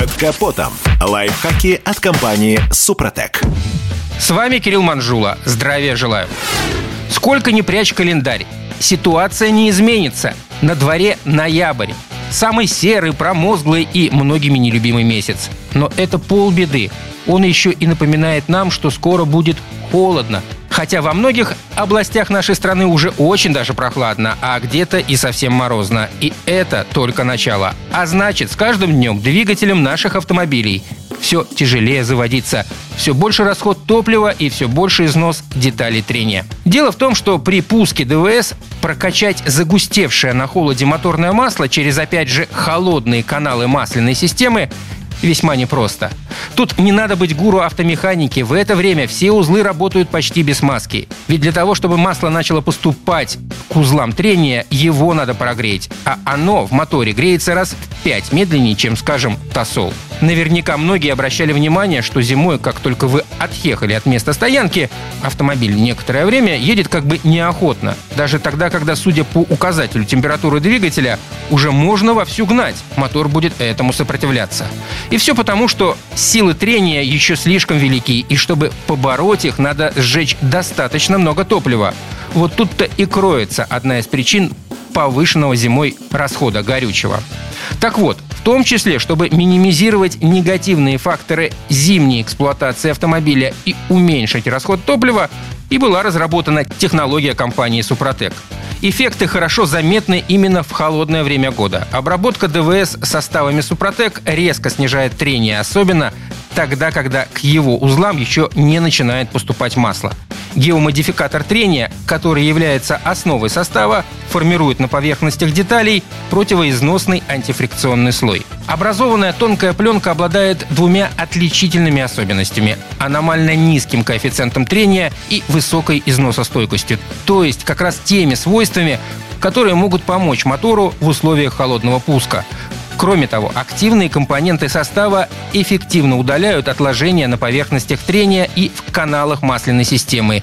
Под капотом. Лайфхаки от компании «Супротек». С вами Кирилл Манжула. Здравия желаю. Сколько ни прячь календарь, ситуация не изменится. На дворе ноябрь. Самый серый, промозглый и многими нелюбимый месяц. Но это полбеды. Он еще и напоминает нам, что скоро будет холодно. Хотя во многих областях нашей страны уже очень даже прохладно, а где-то и совсем морозно. И это только начало. А значит, с каждым днем двигателем наших автомобилей все тяжелее заводиться, все больше расход топлива и все больше износ деталей трения. Дело в том, что при пуске ДВС прокачать загустевшее на холоде моторное масло через, опять же, холодные каналы масляной системы весьма непросто. Тут не надо быть гуру автомеханики. В это время все узлы работают почти без маски. Ведь для того, чтобы масло начало поступать к узлам трения, его надо прогреть. А оно в моторе греется раз в 5 медленнее, чем, скажем, тосол. Наверняка многие обращали внимание, что зимой, как только вы отъехали от места стоянки, автомобиль некоторое время едет как бы неохотно. Даже тогда, когда, судя по указателю температуры двигателя, уже можно вовсю гнать. Мотор будет этому сопротивляться. И все потому, что силы трения еще слишком велики, и чтобы побороть их, надо сжечь достаточно много топлива. Вот тут-то и кроется одна из причин повышенного зимой расхода горючего. Так вот, в том числе, чтобы минимизировать негативные факторы зимней эксплуатации автомобиля и уменьшить расход топлива, и была разработана технология компании «Супротек». Эффекты хорошо заметны именно в холодное время года. Обработка ДВС составами «Супротек» резко снижает трение, особенно тогда, когда к его узлам еще не начинает поступать масло. Геомодификатор трения, который является основой состава, формирует на поверхностях деталей противоизносный антифрикционный слой. Образованная тонкая пленка обладает двумя отличительными особенностями – аномально низким коэффициентом трения и высокой износостойкостью, то есть как раз теми свойствами, которые могут помочь мотору в условиях холодного пуска. Кроме того, активные компоненты состава эффективно удаляют отложения на поверхностях трения и в каналах масляной системы.